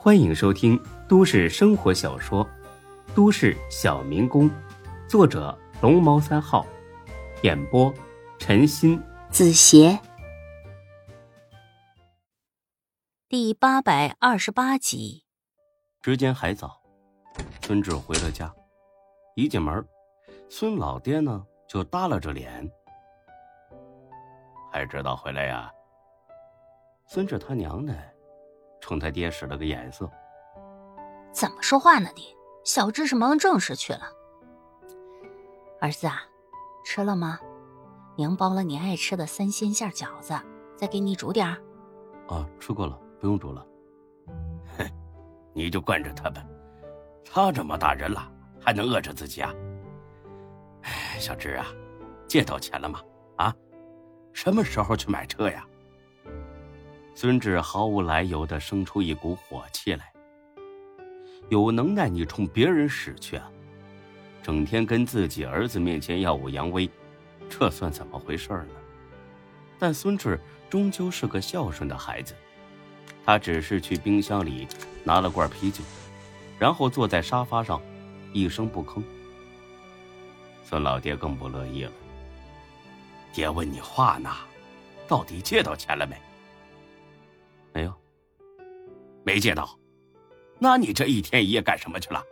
欢迎收听都市生活小说《都市小民工》，作者龙猫三号，演播陈鑫、子邪，第八百二十八集。时间还早，孙志回了家，一进门，孙老爹呢就耷拉着脸，还知道回来呀？孙志他娘的，冲他爹使了个眼色。怎么说话呢你？小智是忙正事去了。儿子啊，吃了吗？娘包了你爱吃的三鲜馅饺子，再给你煮点儿。啊，吃过了，不用煮了。哼，你就惯着他吧。他这么大人了，还能饿着自己啊？哎，小智啊，借到钱了吗？啊，什么时候去买车呀？孙志毫无来由的生出一股火气来。有能耐你冲别人使去啊！整天跟自己儿子面前耀武扬威，这算怎么回事呢？但孙志终究是个孝顺的孩子，他只是去冰箱里拿了罐啤酒，然后坐在沙发上，一声不吭。孙老爹更不乐意了：“爹问你话呢，到底借到钱了没？”没借到，那你这一天一夜干什么去了？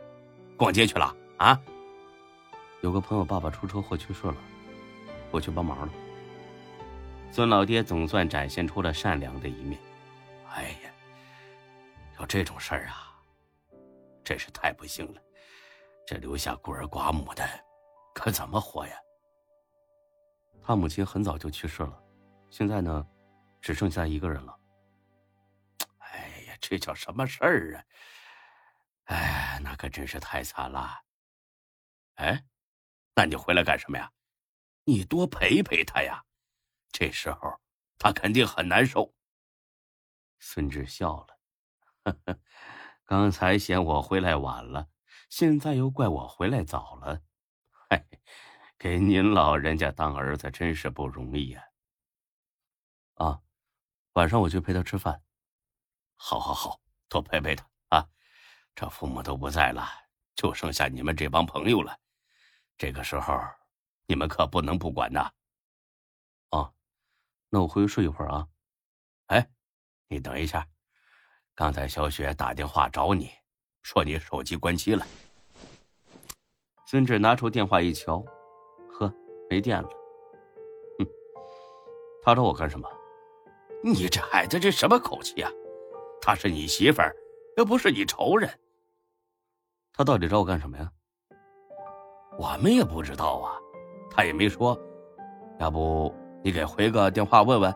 逛街去了啊？有个朋友爸爸出车祸去世了，我去帮忙了。孙老爹总算展现出了善良的一面。哎呀，有这种事儿啊，真是太不幸了。这留下孤儿寡母的，可怎么活呀？他母亲很早就去世了，现在呢，只剩下一个人了。这叫什么事儿啊？哎，那可真是太惨了。哎，那你回来干什么呀？你多陪陪他呀。这时候他肯定很难受。孙志笑了，呵呵，刚才嫌我回来晚了，现在又怪我回来早了。嘿，给您老人家当儿子真是不容易呀。啊，晚上我去陪他吃饭。好，好，好，多陪陪他啊！这父母都不在了，就剩下你们这帮朋友了。这个时候，你们可不能不管呐。哦，那我回去睡一会儿啊。哎，你等一下，刚才小雪打电话找你，说你手机关机了。孙志拿出电话一瞧，呵，没电了。哼，他找我干什么？你这孩子这什么口气啊？她是你媳妇儿，又不是你仇人。他到底找我干什么呀？我们也不知道啊，他也没说。要不你给回个电话问问？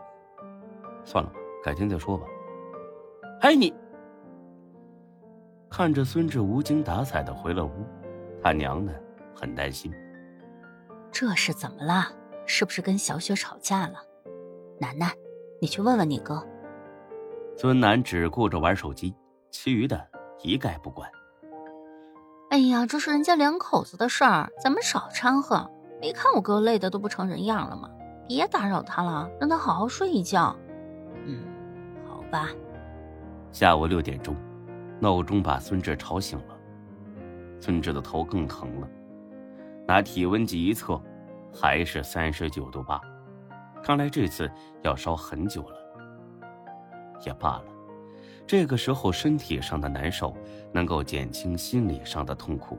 算了，改天再说吧。哎，你看着孙志无精打采的回了屋，他娘的很担心。这是怎么了？是不是跟小雪吵架了？楠楠，你去问问你哥。孙楠只顾着玩手机，其余的一概不管。哎呀，这是人家两口子的事儿，咱们少掺和。没看我哥累的都不成人样了吗？别打扰他了，让他好好睡一觉。嗯，好吧。下午六点钟，闹钟把孙志吵醒了。孙志的头更疼了，拿体温计一测，还是三十九度八。看来这次要烧很久了。也罢了，这个时候身体上的难受能够减轻心理上的痛苦。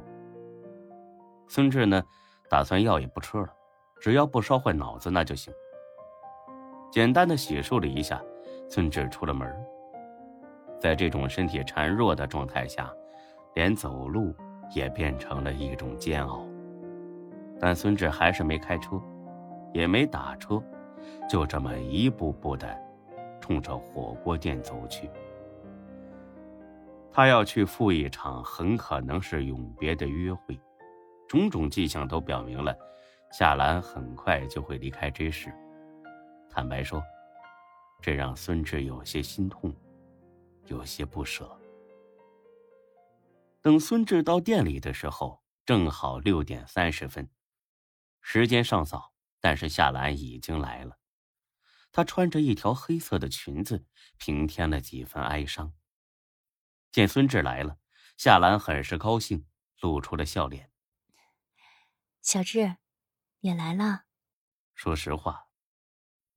孙志呢，打算药也不吃了，只要不烧坏脑子那就行。简单的洗漱了一下，孙志出了门。在这种身体孱弱的状态下，连走路也变成了一种煎熬。但孙志还是没开车，也没打车，就这么一步步的。冲着火锅店走去，他要去赴一场很可能是永别的约会，种种迹象都表明了，夏兰很快就会离开这世。坦白说，这让孙志有些心痛，有些不舍。等孙志到店里的时候，正好六点三十分，时间尚早，但是夏兰已经来了。她穿着一条黑色的裙子，平添了几分哀伤。见孙志来了，夏兰很是高兴，露出了笑脸。小志，你来了。说实话，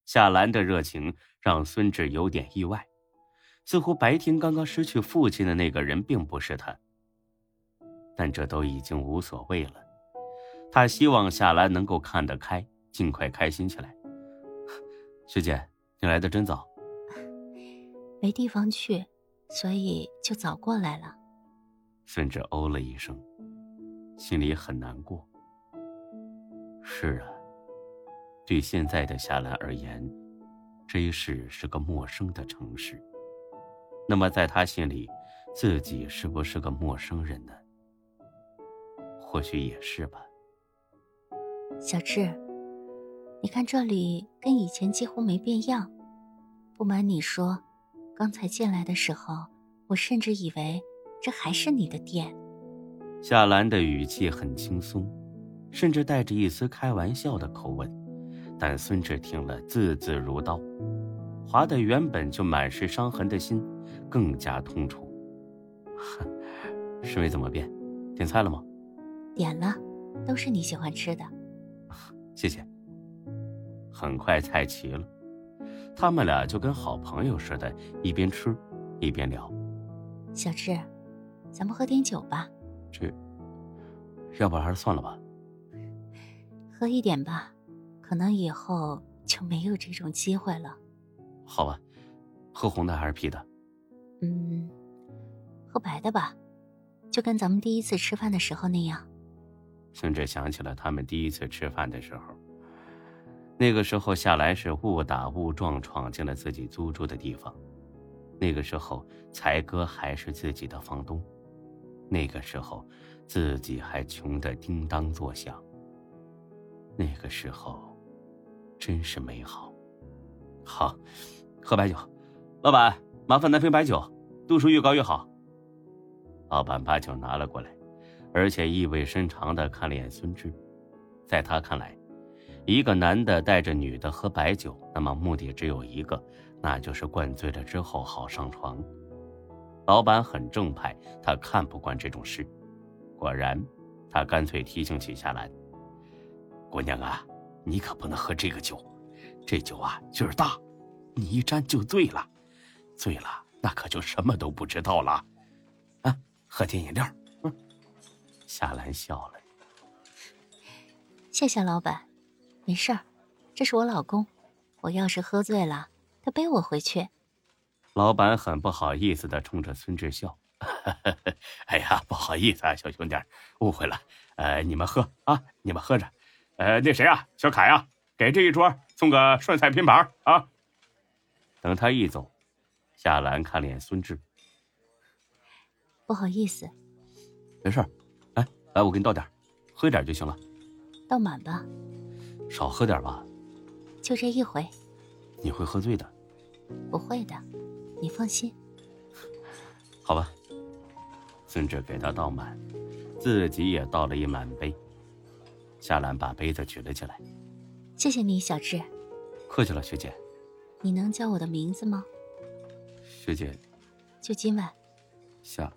夏兰的热情让孙志有点意外，似乎白天刚刚失去父亲的那个人并不是他。但这都已经无所谓了，他希望夏兰能够看得开，尽快开心起来。学姐，你来的真早。没地方去，所以就早过来了。孙志哦了一声，心里很难过。是啊，对现在的夏兰而言这一世是个陌生的城市。那么，在他心里，自己是不是个陌生人呢？或许也是吧。小智，你看这里跟以前几乎没变样。不瞒你说，刚才进来的时候，我甚至以为这还是你的店。夏兰的语气很轻松。甚至带着一丝开玩笑的口吻，但孙志听了字字如刀，划得原本就满是伤痕的心更加痛楚。哼 是没怎么变，点菜了吗？点了，都是你喜欢吃的。谢谢。很快菜齐了，他们俩就跟好朋友似的，一边吃一边聊。小志，咱们喝点酒吧。这，要不还是算了吧。喝一点吧，可能以后就没有这种机会了。好吧，喝红的还是啤的？嗯，喝白的吧，就跟咱们第一次吃饭的时候那样。孙志想起了他们第一次吃饭的时候，那个时候夏来是误打误撞闯进了自己租住的地方，那个时候才哥还是自己的房东，那个时候自己还穷得叮当作响。那个时候，真是美好。好，喝白酒。老板，麻烦来瓶白酒，度数越高越好。老板把酒拿了过来，而且意味深长的看了眼孙志。在他看来，一个男的带着女的喝白酒，那么目的只有一个，那就是灌醉了之后好上床。老板很正派，他看不惯这种事。果然，他干脆提醒起夏兰。姑娘啊，你可不能喝这个酒，这酒啊劲儿大，你一沾就醉了，醉了那可就什么都不知道了。啊，喝点饮料。夏兰笑了。谢谢老板，没事儿，这是我老公，我要是喝醉了，他背我回去。老板很不好意思的冲着孙志笑。哎呀，不好意思啊，小兄弟，误会了。呃，你们喝啊，你们喝着。呃，那谁啊，小凯啊，给这一桌送个涮菜拼盘啊！等他一走，夏兰看脸孙志，不好意思，没事来来，我给你倒点，喝一点就行了。倒满吧，少喝点吧。就这一回。你会喝醉的。不会的，你放心。好吧。孙志给他倒满，自己也倒了一满杯。夏兰把杯子举了起来，谢谢你，小智。客气了，学姐。你能叫我的名字吗？学姐。就今晚。夏，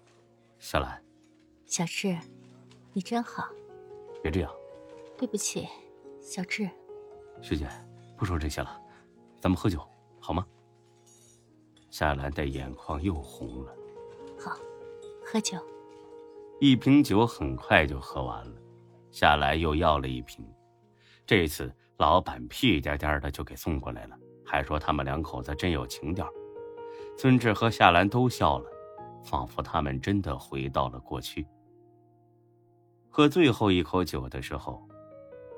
夏兰。小智，你真好。别这样。对不起，小智。学姐，不说这些了，咱们喝酒好吗？夏兰的眼眶又红了。好，喝酒。一瓶酒很快就喝完了。夏兰又要了一瓶，这次老板屁颠颠的就给送过来了，还说他们两口子真有情调。孙志和夏兰都笑了，仿佛他们真的回到了过去。喝最后一口酒的时候，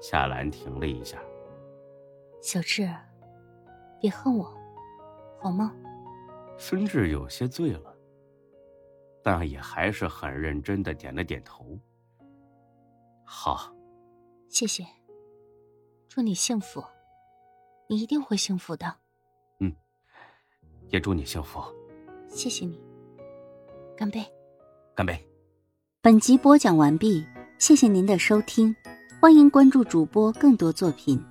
夏兰停了一下：“小智，别恨我，好吗？”孙志有些醉了，但也还是很认真的点了点头。好，谢谢。祝你幸福，你一定会幸福的。嗯，也祝你幸福。谢谢你，干杯！干杯！本集播讲完毕，谢谢您的收听，欢迎关注主播更多作品。